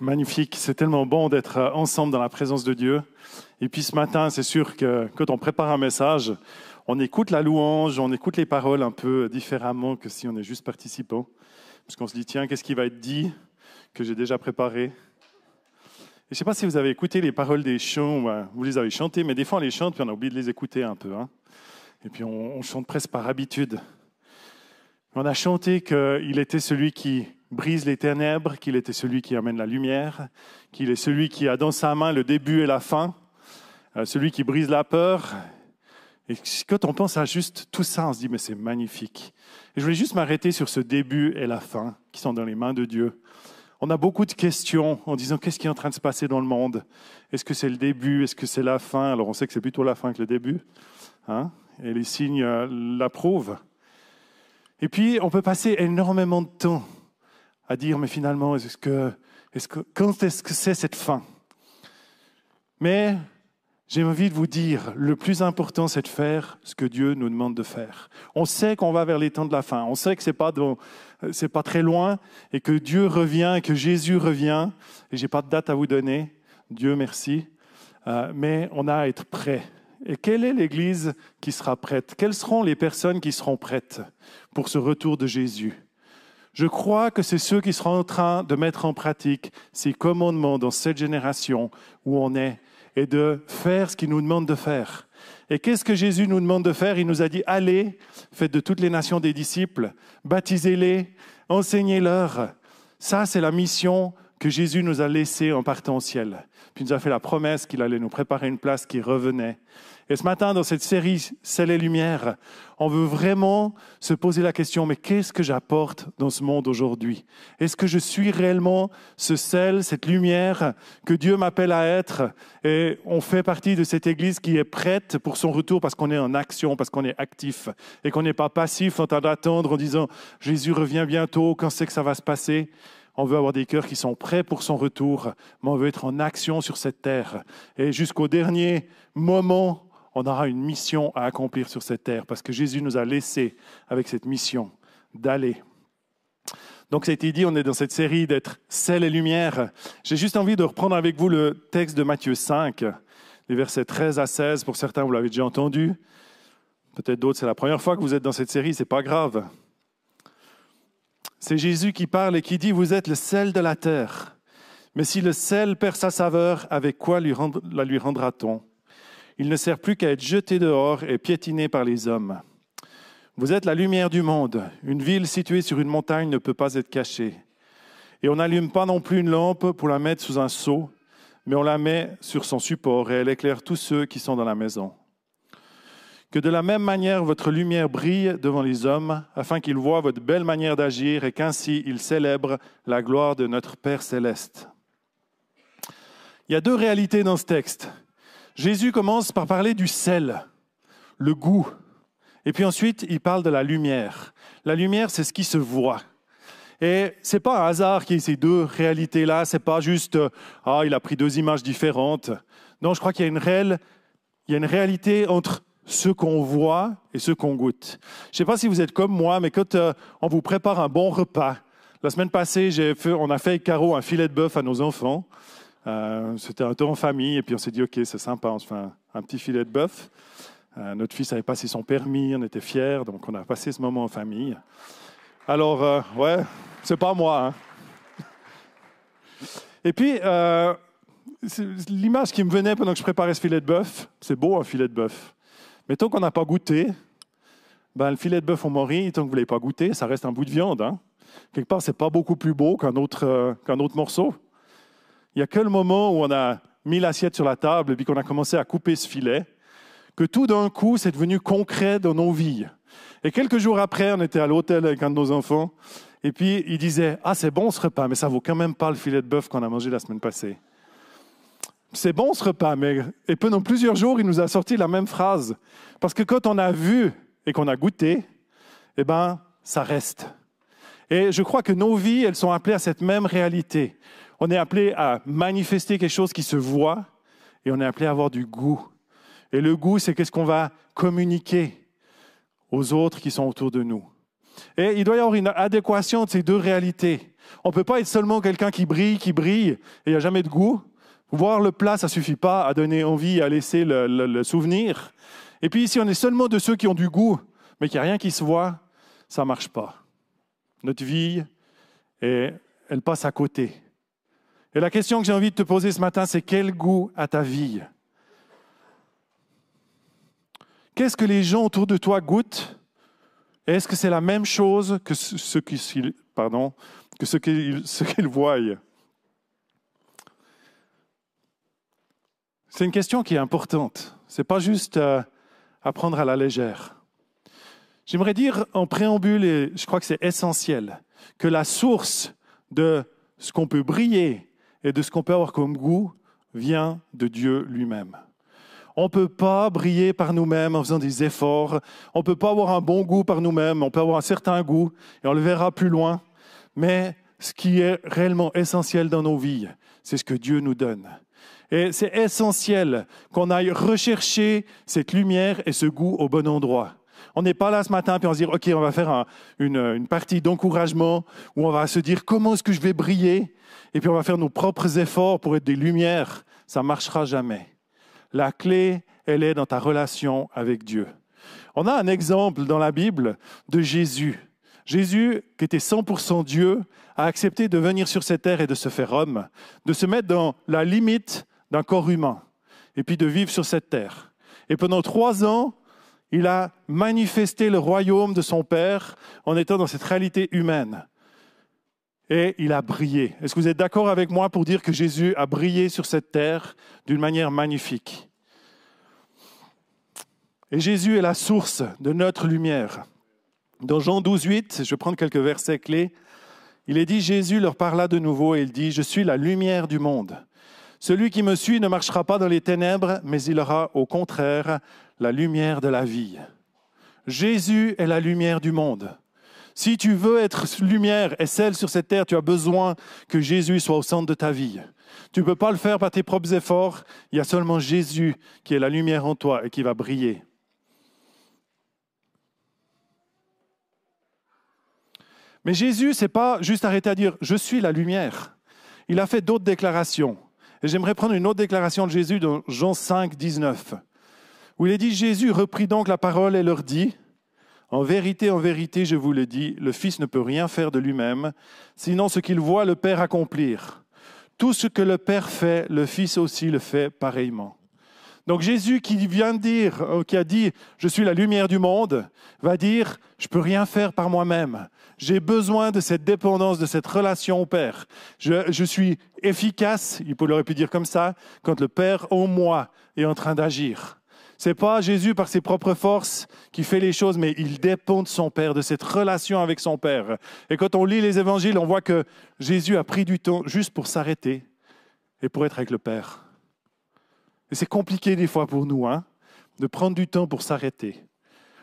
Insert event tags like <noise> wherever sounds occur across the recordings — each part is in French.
Magnifique, c'est tellement bon d'être euh, ensemble dans la présence de Dieu. Et puis ce matin, c'est sûr que quand on prépare un message, on écoute la louange, on écoute les paroles un peu différemment que si on est juste participant. Parce qu'on se dit, tiens, qu'est-ce qui va être dit que j'ai déjà préparé? Et Je ne sais pas si vous avez écouté les paroles des chants, vous les avez chantées, mais des fois on les chante puis on a oublié de les écouter un peu. Hein. Et puis on chante presque par habitude. On a chanté qu'il était celui qui brise les ténèbres, qu'il était celui qui amène la lumière, qu'il est celui qui a dans sa main le début et la fin, euh, celui qui brise la peur. Et quand on pense à juste tout ça, on se dit, mais c'est magnifique. Et je voulais juste m'arrêter sur ce début et la fin qui sont dans les mains de Dieu. On a beaucoup de questions en disant qu'est-ce qui est en train de se passer dans le monde? Est-ce que c'est le début? Est-ce que c'est la fin? Alors on sait que c'est plutôt la fin que le début. Hein? Et les signes euh, l'approuvent. Et puis on peut passer énormément de temps à dire, mais finalement, est-ce que, est que, quand est-ce que c'est cette fin? Mais j'ai envie de vous dire, le plus important, c'est de faire ce que Dieu nous demande de faire. On sait qu'on va vers les temps de la fin. On sait que c'est pas pas très loin et que Dieu revient et que Jésus revient. Et j'ai pas de date à vous donner. Dieu merci. Euh, mais on a à être prêt. Et quelle est l'Église qui sera prête? Quelles seront les personnes qui seront prêtes pour ce retour de Jésus? Je crois que c'est ceux qui seront en train de mettre en pratique ces commandements dans cette génération où on est et de faire ce qu'il nous demande de faire. Et qu'est-ce que Jésus nous demande de faire? Il nous a dit, allez, faites de toutes les nations des disciples, baptisez-les, enseignez-leur. Ça, c'est la mission que Jésus nous a laissée en partant au ciel. Puis il nous a fait la promesse qu'il allait nous préparer une place qui revenait. Et ce matin, dans cette série Celle et Lumière, on veut vraiment se poser la question, mais qu'est-ce que j'apporte dans ce monde aujourd'hui? Est-ce que je suis réellement ce sel, cette lumière que Dieu m'appelle à être? Et on fait partie de cette Église qui est prête pour son retour parce qu'on est en action, parce qu'on est actif et qu'on n'est pas passif en train d'attendre en disant Jésus revient bientôt, quand c'est que ça va se passer? On veut avoir des cœurs qui sont prêts pour son retour, mais on veut être en action sur cette terre. Et jusqu'au dernier moment, on aura une mission à accomplir sur cette terre parce que Jésus nous a laissé avec cette mission d'aller. Donc, ça a été dit, on est dans cette série d'être sel et lumière. J'ai juste envie de reprendre avec vous le texte de Matthieu 5, les versets 13 à 16. Pour certains, vous l'avez déjà entendu. Peut-être d'autres, c'est la première fois que vous êtes dans cette série, c'est pas grave. C'est Jésus qui parle et qui dit Vous êtes le sel de la terre. Mais si le sel perd sa saveur, avec quoi la lui rendra-t-on? Il ne sert plus qu'à être jeté dehors et piétiné par les hommes. Vous êtes la lumière du monde. Une ville située sur une montagne ne peut pas être cachée. Et on n'allume pas non plus une lampe pour la mettre sous un seau, mais on la met sur son support et elle éclaire tous ceux qui sont dans la maison. Que de la même manière votre lumière brille devant les hommes, afin qu'ils voient votre belle manière d'agir et qu'ainsi ils célèbrent la gloire de notre Père céleste. Il y a deux réalités dans ce texte. Jésus commence par parler du sel, le goût. Et puis ensuite, il parle de la lumière. La lumière, c'est ce qui se voit. Et c'est pas un hasard qu'il y ait ces deux réalités-là. C'est pas juste, ah, il a pris deux images différentes. Non, je crois qu'il y a une réelle, il y a une réalité entre ce qu'on voit et ce qu'on goûte. Je ne sais pas si vous êtes comme moi, mais quand euh, on vous prépare un bon repas, la semaine passée, on a fait avec Caro un filet de bœuf à nos enfants. Euh, c'était un temps en famille, et puis on s'est dit, OK, c'est sympa, on se fait un, petit filet de bœuf. Euh, notre fils avait passé son permis, on était fiers, donc on a passé ce moment en famille. Alors, euh, ouais, c'est pas moi. Hein. Et puis, l'image qui me venait pendant que je préparais ce filet de bœuf, c'est beau un filet de bœuf. Mais tant qu'on n'a pas goûté, ben, le filet de bœuf au mori, tant que vous ne l'avez pas goûté, ça reste un bout de viande. Hein. Quelque part, c'est pas beaucoup plus beau qu'un autre, qu'un autre morceau. Il n'y a que le moment où on a mis l'assiette sur la table et puis qu'on a commencé à couper ce filet, que tout d'un coup, c'est devenu concret dans nos vies. Et quelques jours après, on était à l'hôtel avec un de nos enfants, et puis il disait Ah, c'est bon ce repas, mais ça vaut quand même pas le filet de bœuf qu'on a mangé la semaine passée. C'est bon ce repas, mais et pendant plusieurs jours, il nous a sorti la même phrase. Parce que quand on a vu et qu'on a goûté, eh ben, ça reste. Et je crois que nos vies, elles sont appelées à cette même réalité. On est appelé à manifester quelque chose qui se voit et on est appelé à avoir du goût. Et le goût, c'est qu'est-ce qu'on va communiquer aux autres qui sont autour de nous. Et il doit y avoir une adéquation de ces deux réalités. On ne peut pas être seulement quelqu'un qui brille, qui brille, et il n'y a jamais de goût. Voir le plat, ça ne suffit pas à donner envie, à laisser le, souvenir. Et puis si on est seulement de ceux qui ont du goût, mais qu'il n'y a rien qui se voit, ça ne marche pas. Notre vie, elle passe à côté. Et la question que j'ai envie de te poser ce matin, c'est quel goût a ta vie? Qu'est-ce que les gens autour de toi goûtent? Est-ce que c'est la même chose que ce qu'ils pardon, que qu'ils voient? C'est une question qui est importante. Ce n'est pas juste euh, à prendre à la légère. J'aimerais dire en préambule, et je crois que c'est essentiel, que la source de ce qu'on peut briller et de ce qu'on peut avoir comme goût vient de Dieu lui-même. On ne peut pas briller par nous-mêmes en faisant des efforts. On ne peut pas avoir un bon goût par nous-mêmes. On peut avoir un certain goût et on le verra plus loin. Mais ce qui est réellement essentiel dans nos vies, c'est ce que Dieu nous donne. Et c'est essentiel qu'on aille rechercher cette lumière et ce goût au bon endroit. On n'est pas là ce matin puis on se dire, OK, on va faire une, une, partie d'encouragement où on va se dire comment est-ce que je vais briller? Et puis on va faire nos propres efforts pour être des lumières. Ça ne marchera jamais. La clé, elle est dans ta relation avec Dieu. On a un exemple dans la Bible de Jésus. Jésus, qui était 100% Dieu, a accepté de venir sur cette terre et de se faire homme, de se mettre dans la limite d'un corps humain, et puis de vivre sur cette terre. Et pendant trois ans, il a manifesté le royaume de son Père en étant dans cette réalité humaine et il a brillé. Est-ce que vous êtes d'accord avec moi pour dire que Jésus a brillé sur cette terre d'une manière magnifique? Et Jésus est la source de notre lumière. Dans Jean 12, 8, je vais prendre quelques versets clés. Il est dit, Jésus leur parla de nouveau et il dit, Je suis la lumière du monde. Celui qui me suit ne marchera pas dans les ténèbres, mais il aura au contraire la lumière de la vie. Jésus est la lumière du monde. Si tu veux être lumière et celle sur cette terre, tu as besoin que Jésus soit au centre de ta vie. Tu ne peux pas le faire par tes propres efforts. Il y a seulement Jésus qui est la lumière en toi et qui va briller. Mais Jésus, c'est pas juste arrêter à dire Je suis la lumière. Il a fait d'autres déclarations. Et j'aimerais prendre une autre déclaration de Jésus dans Jean 5, 19, où il est dit Jésus reprit donc la parole et leur dit en vérité, en vérité, je vous le dis, le Fils ne peut rien faire de lui-même, sinon ce qu'il voit le Père accomplir. Tout ce que le Père fait, le Fils aussi le fait pareillement. Donc Jésus qui vient dire, euh, qui a dit, je suis la lumière du monde, va dire, je peux rien faire par moi-même. J'ai besoin de cette dépendance, de cette relation au Père. Je, je suis efficace, il aurait pu dire comme ça, quand le Père en moi est en train d'agir. C'est pas Jésus par ses propres forces qui fait les choses, mais il dépend de son Père, de cette relation avec son Père. Et quand on lit les évangiles, on voit que Jésus a pris du temps juste pour s'arrêter et pour être avec le Père. Et c'est compliqué des fois pour nous, hein, de prendre du temps pour s'arrêter.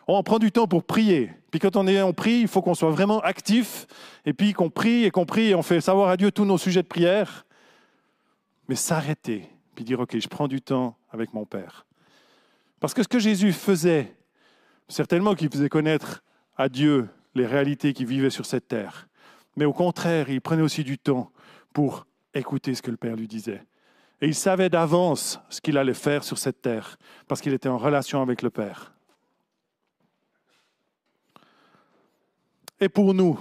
On prend du temps pour prier. Puis quand on est en prie, il faut qu'on soit vraiment actif, et puis qu'on prie et qu'on prie, et on fait savoir à Dieu tous nos sujets de prière. Mais s'arrêter, puis dire, OK, je prends du temps avec mon Père. Parce que ce que Jésus faisait, certainement qu'il faisait connaître à Dieu les réalités qui vivaient sur cette terre, mais au contraire, il prenait aussi du temps pour écouter ce que le Père lui disait. Et il savait d'avance ce qu'il allait faire sur cette terre, parce qu'il était en relation avec le Père. Et pour nous,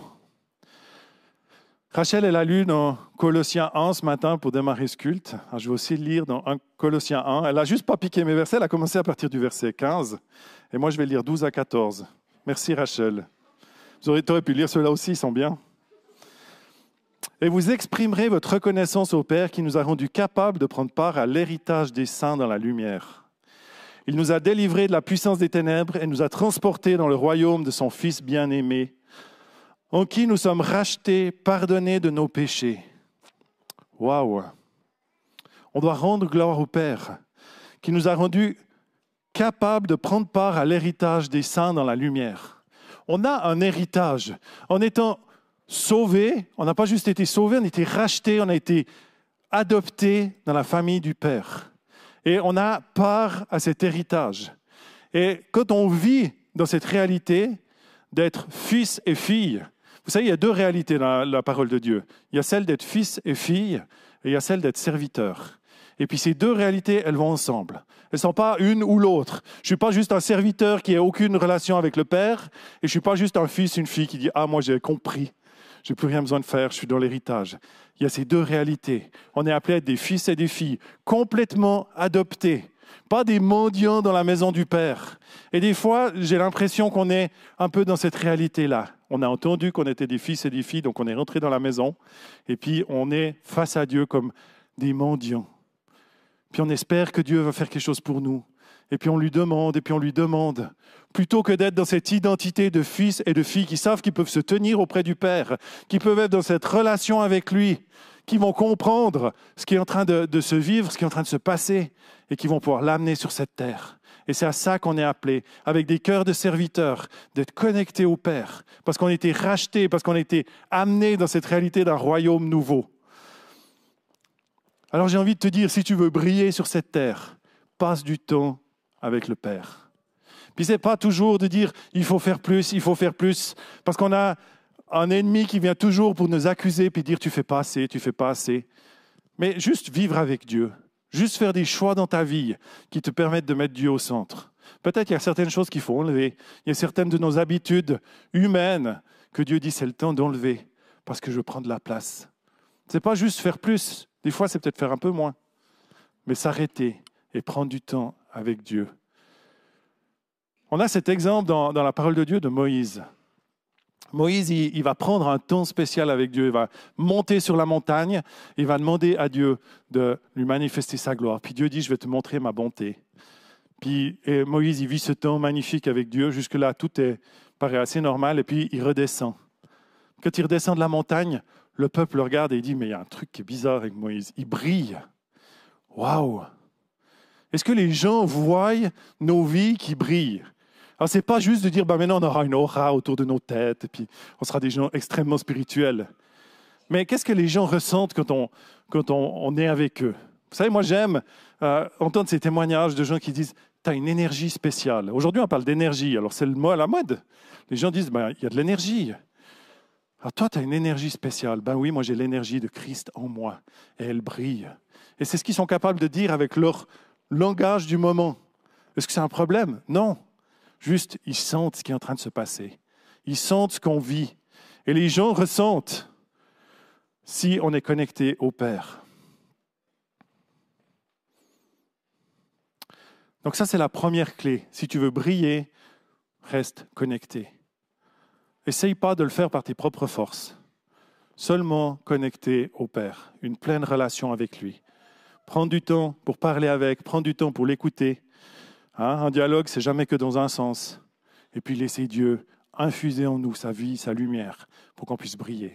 Rachel, elle a lu dans Colossiens 1 ce matin pour démarrer ce culte. Ah, je vais aussi lire dans Colossiens 1. Elle n'a juste pas piqué mes versets, elle a commencé à partir du verset 15. Et moi, je vais lire 12 à 14. Merci Rachel. Vous auriez, pu lire ceux-là aussi, ils sont bien. Et vous exprimerez votre reconnaissance au Père qui nous a rendus capables de prendre part à l'héritage des saints dans la lumière. Il nous a délivrés de la puissance des ténèbres et nous a transportés dans le royaume de son Fils bien-aimé en qui nous sommes rachetés, pardonnés de nos péchés. Waouh! On doit rendre gloire au Père, qui nous a rendus capables de prendre part à l'héritage des saints dans la lumière. On a un héritage. En étant sauvés, on n'a pas juste été sauvés, on a été rachetés, on a été adoptés dans la famille du Père. Et on a part à cet héritage. Et quand on vit dans cette réalité d'être fils et fille, Vous savez, il y a deux réalités dans la parole de Dieu. Il y a celle d'être fils et fille, et il y a celle d'être serviteur. Et puis ces deux réalités, elles vont ensemble. Elles ne sont pas une ou l'autre. Je ne suis pas juste un serviteur qui n'a aucune relation avec le Père, et je ne suis pas juste un fils, une fille qui dit Ah, moi j'ai compris, je n'ai plus rien besoin de faire, je suis dans l'héritage. Il y a ces deux réalités. On est appelé à être des fils et des filles complètement adoptés, pas des mendiants dans la maison du Père. Et des fois, j'ai l'impression qu'on est un peu dans cette réalité-là. On a entendu qu'on était des fils et des filles, donc on est rentré dans la maison, et puis on est face à Dieu comme des mendiants. Puis on espère que Dieu va faire quelque chose pour nous. Et puis on lui demande, et puis on lui demande. Plutôt que d'être dans cette identité de fils et de filles qui savent qu'ils peuvent se tenir auprès du Père, qui peuvent être dans cette relation avec lui, qui vont comprendre ce qui est en train de, se vivre, ce qui est en train de se passer, et qui vont pouvoir l'amener sur cette terre. Et c'est à ça qu'on est appelé, avec des cœurs de serviteurs, d'être connectés au Père, parce qu'on a été rachetés, parce qu'on a été amenés dans cette réalité d'un royaume nouveau. Alors j'ai envie de te dire, si tu veux briller sur cette terre, passe du temps avec le Père. Puis c'est pas toujours de dire il faut faire plus, il faut faire plus, parce qu'on a un ennemi qui vient toujours pour nous accuser puis dire tu fais pas assez, tu fais pas assez. Mais juste vivre avec Dieu, juste faire des choix dans ta vie qui te permettent de mettre Dieu au centre. Peut-être qu'il y a certaines choses qu'il faut enlever. Il y a certaines de nos habitudes humaines que Dieu dit c'est le temps d'enlever parce que je prends de la place. C'est pas juste faire plus, des fois, c'est peut-être faire un peu moins, mais s'arrêter et prendre du temps avec Dieu. On a cet exemple dans, la parole de Dieu de Moïse. Moïse, il, va prendre un temps spécial avec Dieu. Il va monter sur la montagne. Il va demander à Dieu de lui manifester sa gloire. Puis Dieu dit, je vais te montrer ma bonté. Puis et Moïse, il vit ce temps magnifique avec Dieu. Jusque-là, tout paraît assez normal. Et puis, il redescend. Quand il redescend de la montagne, le peuple le regarde et dit, mais il y a un truc qui est bizarre avec Moïse. Il brille. Waouh Est-ce que les gens voient nos vies qui brillent? Alors, ce n'est pas juste de dire, bah, maintenant on aura une aura autour de nos têtes, et puis on sera des gens extrêmement spirituels. Mais qu'est-ce que les gens ressentent quand on, quand on, est avec eux? Vous savez, moi j'aime euh, entendre ces témoignages de gens qui disent, tu as une énergie spéciale. Aujourd'hui, on parle d'énergie, alors c'est le mot à la mode. Les gens disent, bah, il y a de l'énergie. Alors toi, tu as une énergie spéciale. Ben oui, moi j'ai l'énergie de Christ en moi et elle brille. Et c'est ce qu'ils sont capables de dire avec leur langage du moment. Est-ce que c'est un problème? Non. Juste, ils sentent ce qui est en train de se passer. Ils sentent ce qu'on vit. Et les gens ressentent si on est connecté au Père. Donc ça, c'est la première clé. Si tu veux briller, reste connecté. Essaye pas de le faire par tes propres forces. Seulement connecté au Père, une pleine relation avec lui. Prends du temps pour parler avec, prends du temps pour l'écouter. Hein, un dialogue, c'est jamais que dans un sens. Et puis laisser Dieu infuser en nous sa vie, sa lumière, pour qu'on puisse briller.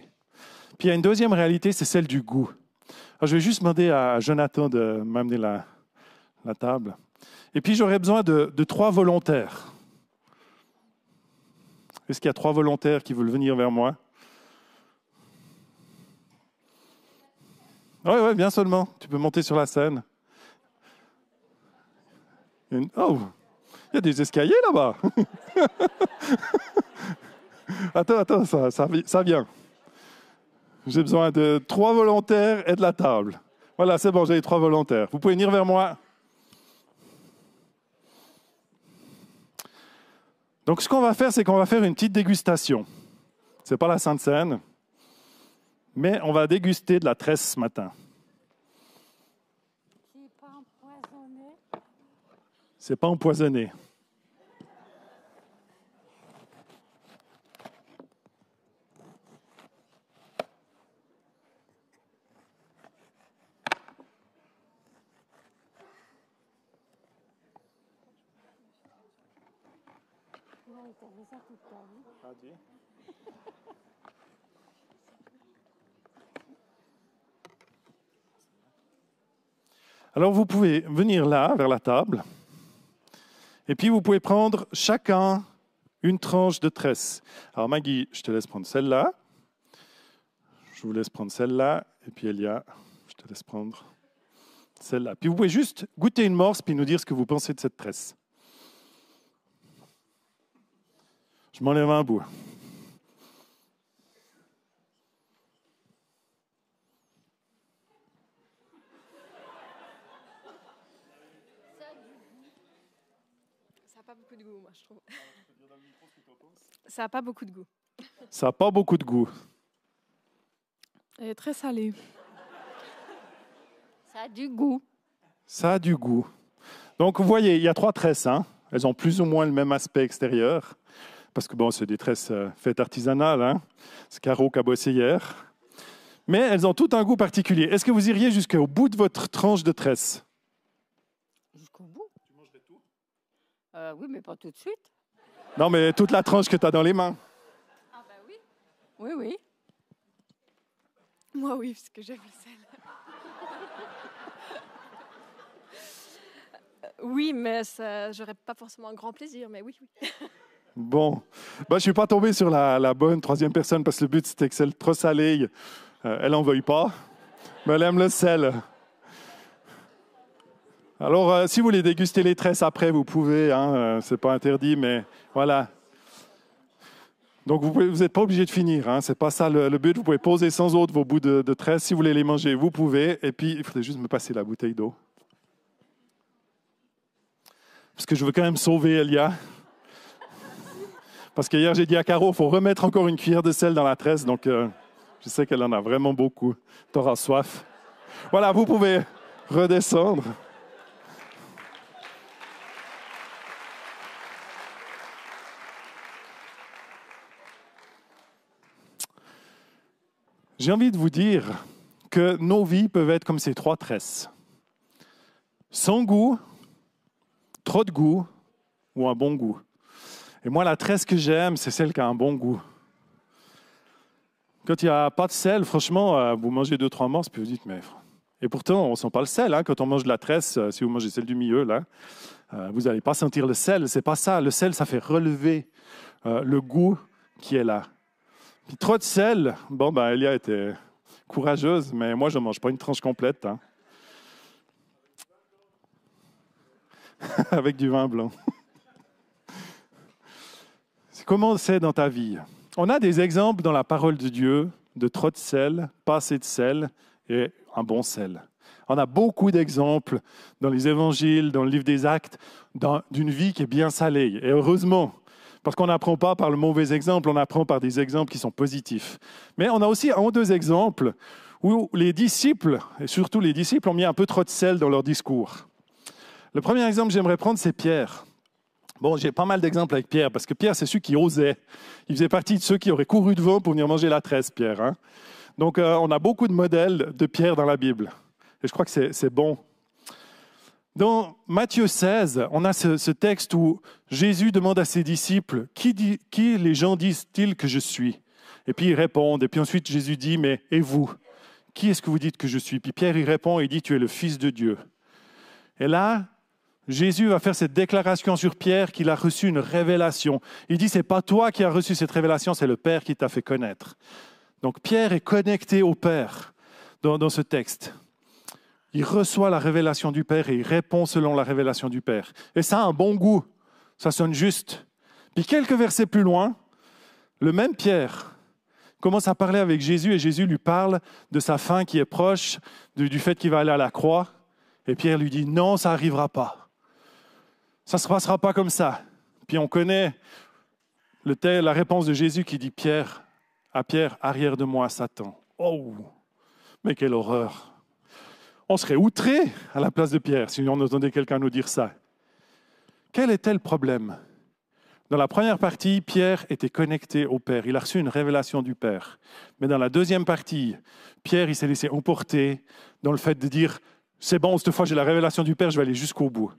Puis il y a une deuxième réalité, c'est celle du goût. Alors, je vais juste demander à Jonathan de m'amener la, table. Et puis j'aurais besoin de, de trois volontaires. Est-ce qu'il y a trois volontaires qui veulent venir vers moi? Oui, oui, bien seulement. Tu peux monter sur la scène. Oh, il y a des escaliers là-bas. <laughs> attends, attends, ça, ça, ça vient. J'ai besoin de trois volontaires et de la table. Voilà, c'est bon, j'ai les trois volontaires. Vous pouvez venir vers moi. Donc, ce qu'on va faire, c'est qu'on va faire une petite dégustation. Ce n'est pas la Sainte Seine, mais on va déguster de la tresse ce matin. pas empoisonné. C'est pas empoisonné. Alors vous pouvez venir là, vers la table, et puis vous pouvez prendre chacun une tranche de tresse. Alors Maggie, je te laisse prendre celle-là, je vous laisse prendre celle-là, et puis Elia, je te laisse prendre celle-là. Puis vous pouvez juste goûter une morse, puis nous dire ce que vous pensez de cette tresse. Je m'enlève un bout. Pas beaucoup de goût, moi, je trouve. Ça n'a pas beaucoup de goût. Ça n'a pas beaucoup de goût. Elle est très salée. Ça a du goût. Ça a du goût. Donc, vous voyez, il y a trois tresses. Hein. Elles ont plus ou moins le même aspect extérieur. Parce que, bon, c'est des tresses euh, faites artisanales. Hein. C'est carreau cabossé hier. Mais elles ont tout un goût particulier. Est-ce que vous iriez jusqu'au bout de votre tranche de tresse Jusqu'au bout. Tu mangerais tout euh, Oui, mais pas tout de suite. Non, mais toute la tranche que tu as dans les mains. Ah, ben oui. Oui, oui. Moi, oui, parce que j'aime le sel. oui, mais j'aurais pas forcément un grand plaisir, mais oui, oui. Bon, bah, je ne suis pas tombé sur la, bonne troisième personne parce que le but c'était que c'est trop salé. Euh, elle n'en veuille pas, mais elle aime le sel. Alors, euh, si vous voulez déguster les tresses après, vous pouvez, hein, euh, c'est pas interdit, mais voilà. Donc, vous n'êtes pas obligé de finir, hein, c'est pas ça le, but. Vous pouvez poser sans autre vos bouts de, de tresses. Si vous voulez les manger, vous pouvez. Et puis, il faudrait juste me passer la bouteille d'eau. Parce que je veux quand même sauver Elia. Parce qu'hier, j'ai dit à Caro, il faut remettre encore une cuillère de sel dans la tresse. Donc, euh, je sais qu'elle en a vraiment beaucoup. Tu auras soif. Voilà, vous pouvez redescendre. J'ai envie de vous dire que nos vies peuvent être comme ces trois tresses. Sans goût, trop de goût ou un bon goût. Et moi, la tresse que j'aime, c'est celle qui a un bon goût. Quand il n'y a pas de sel, franchement, euh, vous mangez deux, trois morceaux, puis vous dites, mais. Et pourtant, on ne sent pas le sel. Hein. Quand on mange de la tresse, euh, si vous mangez celle du milieu, là, euh, vous n'allez pas sentir le sel. C'est pas ça. Le sel, ça fait relever le goût qui est là. Trop de sel, bon, ben, Elia était courageuse, mais moi, je ne mange pas une tranche complète. Hein. <laughs> Avec du vin blanc. Comment c'est dans ta vie? On a des exemples dans la parole de Dieu de trop de sel, pas assez de sel et un bon sel. On a beaucoup d'exemples dans les évangiles, dans le livre des actes, d'une vie qui est bien salée. Et heureusement, parce qu'on n'apprend pas par le mauvais exemple, on apprend par des exemples qui sont positifs. Mais on a aussi un ou deux exemples où les disciples, et surtout les disciples, ont mis un peu trop de sel dans leur discours. Le premier exemple que j'aimerais prendre, c'est Pierre. Bon, j'ai pas mal d'exemples avec Pierre, parce que Pierre, c'est celui qui osait. Il faisait partie de ceux qui auraient couru devant pour venir manger la tresse, Pierre. Hein. Donc, euh, on a beaucoup de modèles de Pierre dans la Bible. Et je crois que c'est bon. Dans Matthieu 16, on a ce, texte où Jésus demande à ses disciples, qui, les gens disent-ils que je suis? Et puis ils répondent. Et puis ensuite, Jésus dit, mais et vous? Qui est-ce que vous dites que je suis? Puis Pierre, il répond et dit, tu es le Fils de Dieu. Et là, Jésus va faire cette déclaration sur Pierre qu'il a reçu une révélation. Il dit, c'est pas toi qui as reçu cette révélation, c'est le Père qui t'a fait connaître. Donc Pierre est connecté au Père dans, ce texte. Il reçoit la révélation du Père et il répond selon la révélation du Père. Et ça a un bon goût, ça sonne juste. Puis quelques versets plus loin, le même Pierre commence à parler avec Jésus et Jésus lui parle de sa fin qui est proche, du fait qu'il va aller à la croix. Et Pierre lui dit, non, ça n'arrivera pas. Ça ne se passera pas comme ça. Puis on connaît la réponse de Jésus qui dit Pierre, à Pierre, arrière de moi, Satan. Oh, mais quelle horreur. On serait outré à la place de Pierre si on entendait quelqu'un nous dire ça. Quel était le problème? Dans la première partie, Pierre était connecté au Père. Il a reçu une révélation du Père. Mais dans la deuxième partie, Pierre, il s'est laissé emporter dans le fait de dire, c'est bon, cette fois j'ai la révélation du Père, je vais aller jusqu'au bout.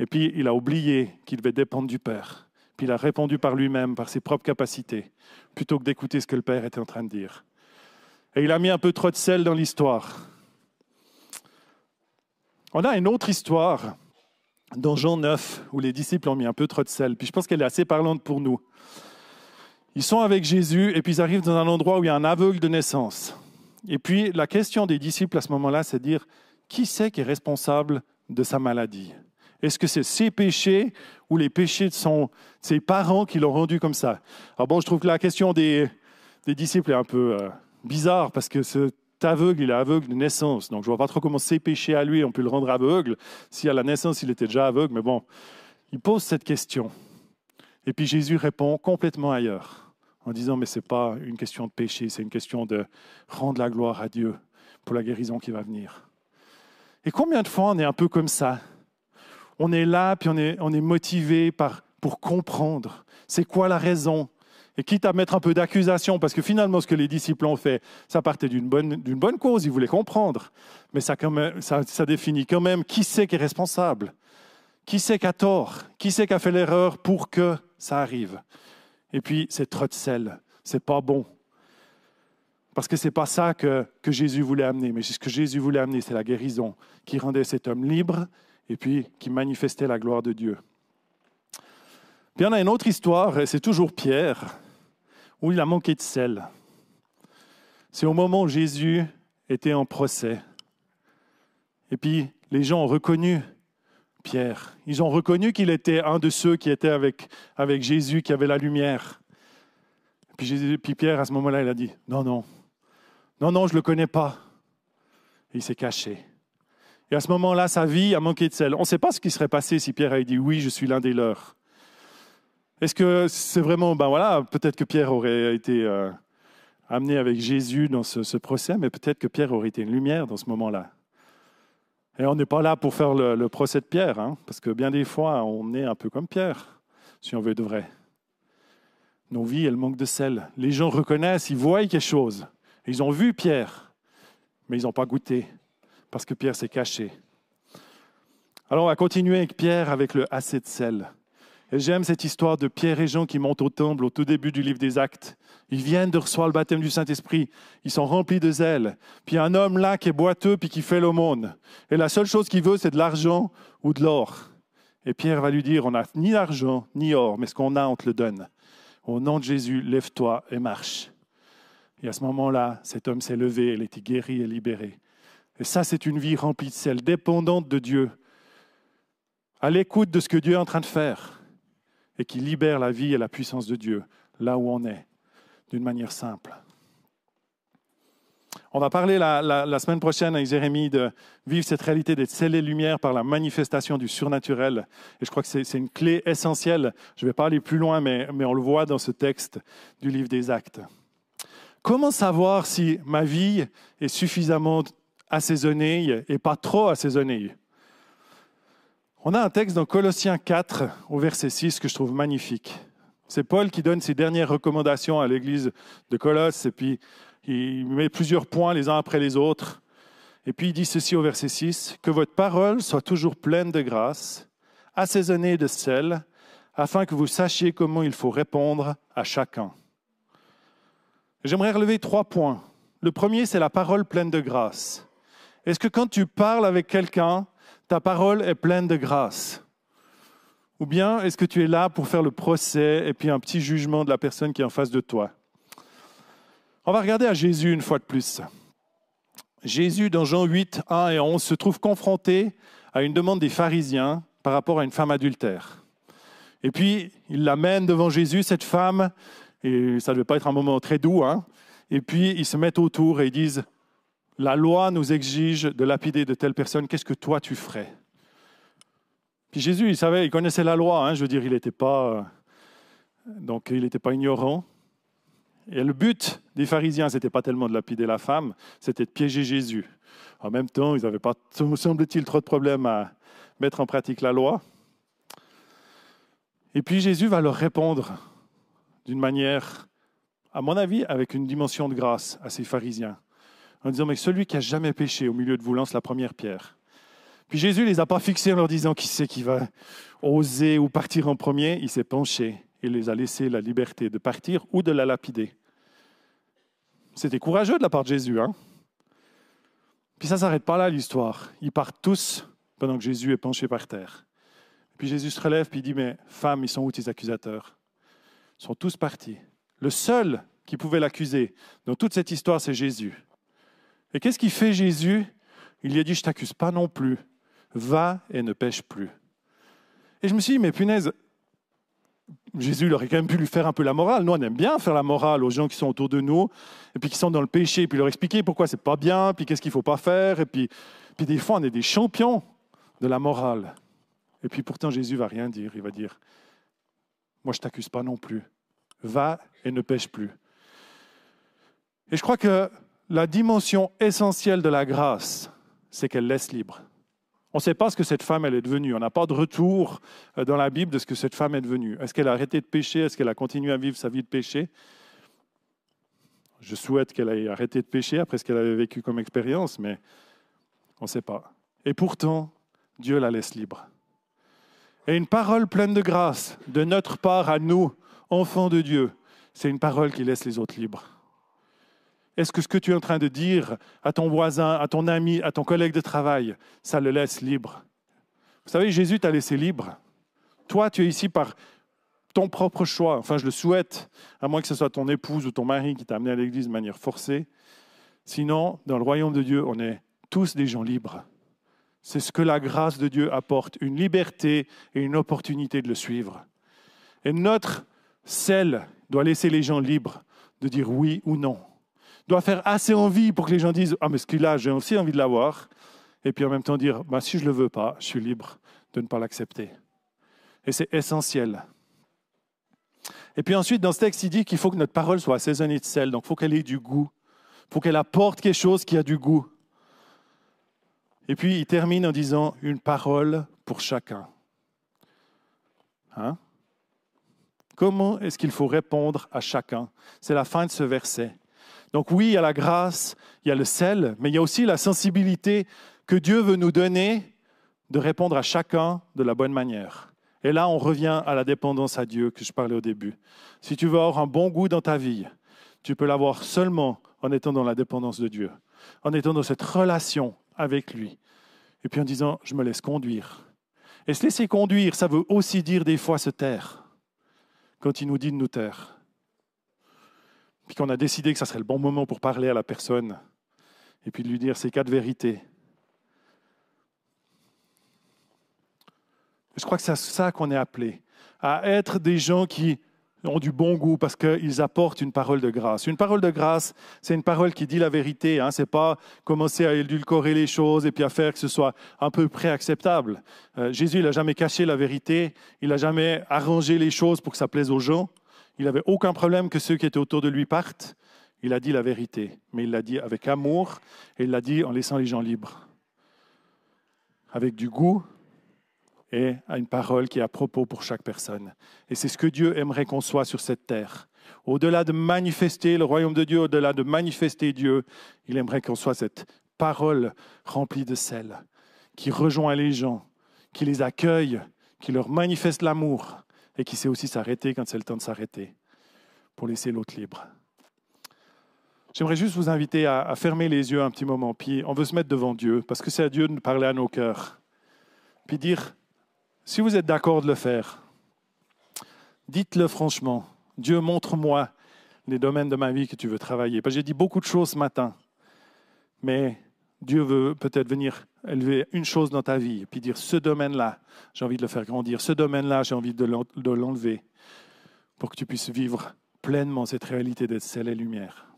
Et puis, il a oublié qu'il devait dépendre du Père. Puis il a répondu par lui-même, par ses propres capacités, plutôt que d'écouter ce que le Père était en train de dire. Et il a mis un peu trop de sel dans l'histoire. On a une autre histoire dans Jean 9, où les disciples ont mis un peu trop de sel. Puis je pense qu'elle est assez parlante pour nous. Ils sont avec Jésus et puis ils arrivent dans un endroit où il y a un aveugle de naissance. Et puis la question des disciples à ce moment-là, c'est de dire, qui c'est qui est responsable de sa maladie? Est-ce que c'est ses péchés ou les péchés de, son, ses parents qui l'ont rendu comme ça? Alors bon, je trouve que la question des, disciples est un peu euh, bizarre parce que aveugle, il est aveugle de naissance. Donc je ne vois pas trop comment ses péchés à lui ont pu le rendre aveugle. Si à la naissance, il était déjà aveugle, mais bon, il pose cette question. Et puis Jésus répond complètement ailleurs, en disant, mais ce n'est pas une question de péché, c'est une question de rendre la gloire à Dieu pour la guérison qui va venir. Et combien de fois on est un peu comme ça? On est là, puis on est, on est motivé par, pour comprendre. C'est quoi la raison? Et quitte à mettre un peu d'accusation, parce que finalement, ce que les disciples ont fait, ça partait d'une bonne, bonne cause, ils voulaient comprendre. Mais ça, ça, ça définit quand même qui c'est qui est responsable, qui c'est qui a tort, qui c'est qui a fait l'erreur pour que ça arrive? Et puis, c'est trop de sel, c'est pas bon. Parce que ce n'est pas ça que, que Jésus voulait amener, mais ce que Jésus voulait amener, c'est la guérison qui rendait cet homme libre et puis qui manifestait la gloire de Dieu. Puis on a une autre histoire, c'est toujours Pierre où il a manqué de sel. C'est au moment où Jésus était en procès. Et puis les gens ont reconnu Pierre. Ils ont reconnu qu'il était un de ceux qui étaient avec, avec Jésus, qui avait la lumière. Puis, Jésus, puis Pierre, à ce moment-là, il a dit, non, non, non, non, je ne le connais pas. Et il s'est caché. Et à ce moment-là, sa vie a manqué de sel. On ne sait pas ce qui serait passé si Pierre avait dit, oui, je suis l'un des leurs. Est-ce que c'est vraiment, ben voilà, peut-être que Pierre aurait été euh, amené avec Jésus dans ce, procès, mais peut-être que Pierre aurait été une lumière dans ce moment-là. Et on n'est pas là pour faire le, procès de Pierre, hein, parce que bien des fois, on est un peu comme Pierre, si on veut de vrai. Nos vies, elles manquent de sel. Les gens reconnaissent, ils voient quelque chose. Ils ont vu Pierre, mais ils n'ont pas goûté, parce que Pierre s'est caché. Alors on va continuer avec Pierre avec le assez de sel. J'aime cette histoire de Pierre et Jean qui montent au temple au tout début du livre des Actes. Ils viennent de recevoir le baptême du Saint-Esprit. Ils sont remplis de zèle. Puis un homme là qui est boiteux puis qui fait l'aumône. Et la seule chose qu'il veut, c'est de l'argent ou de l'or. Et Pierre va lui dire, on n'a ni l'argent ni or, mais ce qu'on a, on te le donne. Au nom de Jésus, lève-toi et marche. Et à ce moment-là, cet homme s'est levé, il été guéri et libéré. Et ça, c'est une vie remplie de sel, dépendante de Dieu, à l'écoute de ce que Dieu est en train de faire et qui libère la vie et la puissance de Dieu là où on est, d'une manière simple. On va parler la, semaine prochaine avec Jérémie de vivre cette réalité d'être scellé lumière par la manifestation du surnaturel. Et je crois que c'est une clé essentielle. Je ne vais pas aller plus loin, mais, mais on le voit dans ce texte du livre des Actes. Comment savoir si ma vie est suffisamment assaisonnée et pas trop assaisonnée? On a un texte dans Colossiens 4 au verset 6 que je trouve magnifique. C'est Paul qui donne ses dernières recommandations à l'église de Colosse et puis il met plusieurs points les uns après les autres. Et puis il dit ceci au verset 6, que votre parole soit toujours pleine de grâce, assaisonnée de sel, afin que vous sachiez comment il faut répondre à chacun. J'aimerais relever trois points. Le premier, c'est la parole pleine de grâce. Est-ce que quand tu parles avec quelqu'un, ta parole est pleine de grâce Ou bien est-ce que tu es là pour faire le procès et puis un petit jugement de la personne qui est en face de toi? On va regarder à Jésus une fois de plus. Jésus, dans Jean 8, 1 et 11, se trouve confronté à une demande des pharisiens par rapport à une femme adultère. Et puis, il l'amène devant Jésus, cette femme, et ça ne devait pas être un moment très doux, hein. et puis ils se mettent autour et ils disent, la loi nous exige de lapider de telle personne, qu'est-ce que toi tu ferais? Puis Jésus, il savait, il connaissait la loi, hein, je veux dire, il n'était pas, donc il n'était pas ignorant. Et le but des pharisiens, ce n'était pas tellement de lapider la femme, c'était de piéger Jésus. En même temps, ils n'avaient pas, semble-t-il, trop de problèmes à mettre en pratique la loi. Et puis Jésus va leur répondre d'une manière, à mon avis, avec une dimension de grâce à ces pharisiens en disant, mais celui qui a jamais péché au milieu de vous lance la première pierre. Puis Jésus ne les a pas fixés en leur disant qui c'est qui va oser ou partir en premier. Il s'est penché et les a laissé la liberté de partir ou de la lapider. C'était courageux de la part de Jésus. Hein Puis ça ne s'arrête pas là, l'histoire. Ils partent tous pendant que Jésus est penché par terre. Puis Jésus se relève et dit, mais femme, ils sont où tes accusateurs? Ils sont tous partis. Le seul qui pouvait l'accuser dans toute cette histoire, c'est Jésus. Et qu'est-ce qu'il fait Jésus? Il lui a dit, je t'accuse pas non plus. Va et ne pêche plus. Et je me suis dit, mais punaise, Jésus aurait quand même pu lui faire un peu la morale. Nous, on aime bien faire la morale aux gens qui sont autour de nous, et puis qui sont dans le péché, puis leur expliquer pourquoi c'est pas bien, puis qu'est-ce qu'il faut pas faire. Et puis, puis des fois, on est des champions de la morale. Et puis pourtant, Jésus va rien dire. Il va dire, moi je t'accuse pas non plus. Va et ne pêche plus. Et je crois que la dimension essentielle de la grâce, c'est qu'elle laisse libre. On ne sait pas ce que cette femme elle est devenue. On n'a pas de retour euh, dans la Bible de ce que cette femme est devenue. Est-ce qu'elle a arrêté de pécher? Est-ce qu'elle a continué à vivre sa vie de péché? Je souhaite qu'elle ait arrêté de pécher après ce qu'elle avait vécu comme expérience, mais on ne sait pas. Et pourtant, Dieu la laisse libre. Et une parole pleine de grâce de notre part à nous, enfants de Dieu, c'est une parole qui laisse les autres libres. Est-ce que ce que tu es en train de dire à ton voisin, à ton ami, à ton collègue de travail, ça le laisse libre? Vous savez, Jésus t'a laissé libre. Toi, tu es ici par ton propre choix. Enfin, je le souhaite, à moins que ce soit ton épouse ou ton mari qui t'a amené à l'église de manière forcée. Sinon, dans le royaume de Dieu, on est tous des gens libres. C'est ce que la grâce de Dieu apporte, une liberté et une opportunité de le suivre. Et notre sel doit laisser les gens libres de dire oui ou non doit faire assez envie pour que les gens disent Ah, mais ce qu'il a, j'ai aussi envie de l'avoir. Et puis en même temps dire bah, Si je ne le veux pas, je suis libre de ne pas l'accepter. Et c'est essentiel. Et puis ensuite, dans ce texte, il dit qu'il faut que notre parole soit assaisonnée de sel. Donc il faut qu'elle ait du goût. Il faut qu'elle apporte quelque chose qui a du goût. Et puis il termine en disant Une parole pour chacun. Hein? Comment est-ce qu'il faut répondre à chacun? C'est la fin de ce verset. Donc oui, il y a la grâce, il y a le sel, mais il y a aussi la sensibilité que Dieu veut nous donner de répondre à chacun de la bonne manière. Et là, on revient à la dépendance à Dieu que je parlais au début. Si tu veux avoir un bon goût dans ta vie, tu peux l'avoir seulement en étant dans la dépendance de Dieu, en étant dans cette relation avec lui, et puis en disant, je me laisse conduire. Et se laisser conduire, ça veut aussi dire des fois se taire, quand il nous dit de nous taire puis qu'on a décidé que ça serait le bon moment pour parler à la personne, et puis de lui dire ces quatre vérités. Je crois que c'est à ça qu'on est appelé, à être des gens qui ont du bon goût parce qu'ils apportent une parole de grâce. Une parole de grâce, c'est une parole qui dit la vérité. Hein. Ce n'est pas commencer à édulcorer les choses et puis à faire que ce soit un peu près acceptable. Euh, Jésus, il n'a jamais caché la vérité, il n'a jamais arrangé les choses pour que ça plaise aux gens. Il n'avait aucun problème que ceux qui étaient autour de lui partent. Il a dit la vérité, mais il l'a dit avec amour et il l'a dit en laissant les gens libres. Avec du goût et une parole qui est à propos pour chaque personne. Et c'est ce que Dieu aimerait qu'on soit sur cette terre. Au-delà de manifester le royaume de Dieu, au-delà de manifester Dieu, il aimerait qu'on soit cette parole remplie de sel, qui rejoint les gens, qui les accueille, qui leur manifeste l'amour et qui sait aussi s'arrêter quand c'est le temps de s'arrêter pour laisser l'autre libre. J'aimerais juste vous inviter à, fermer les yeux un petit moment, puis on veut se mettre devant Dieu, parce que c'est à Dieu de parler à nos cœurs. Puis dire, si vous êtes d'accord de le faire, dites-le franchement. Dieu, montre-moi les domaines de ma vie que tu veux travailler. J'ai dit beaucoup de choses ce matin, mais Dieu veut peut-être venir élever une chose dans ta vie, puis dire ce domaine-là, j'ai envie de le faire grandir, ce domaine-là, j'ai envie de l'enlever, pour que tu puisses vivre pleinement cette réalité d'être celle et lumière.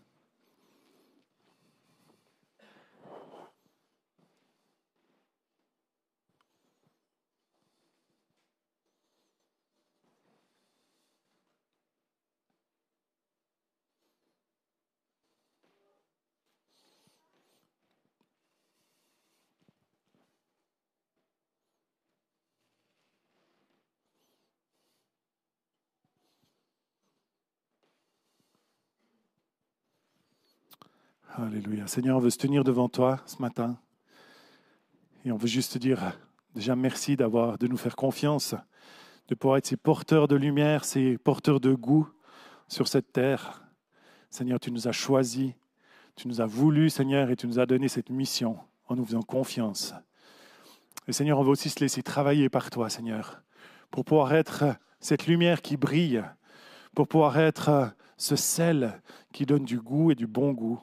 Alléluia. Seigneur, on veut se tenir devant toi ce matin. Et on veut juste te dire déjà merci d'avoir, de nous faire confiance, de pouvoir être ces porteurs de lumière, ces porteurs de goût sur cette terre. Seigneur, tu nous as choisis, tu nous as voulu, Seigneur, et tu nous as donné cette mission en nous faisant confiance. Et Seigneur, on veut aussi se laisser travailler par toi, Seigneur, pour pouvoir être cette lumière qui brille, pour pouvoir être ce sel qui donne du goût et du bon goût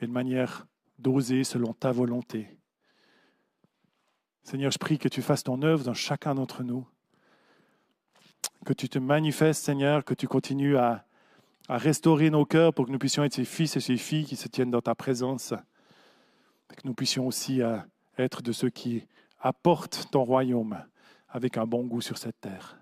et de manière dosée selon ta volonté. Seigneur, je prie que tu fasses ton œuvre dans chacun d'entre nous, que tu te manifestes, Seigneur, que tu continues à, à restaurer nos cœurs pour que nous puissions être ces fils et ces filles qui se tiennent dans ta présence, que nous puissions aussi euh, être de ceux qui apportent ton royaume avec un bon goût sur cette terre.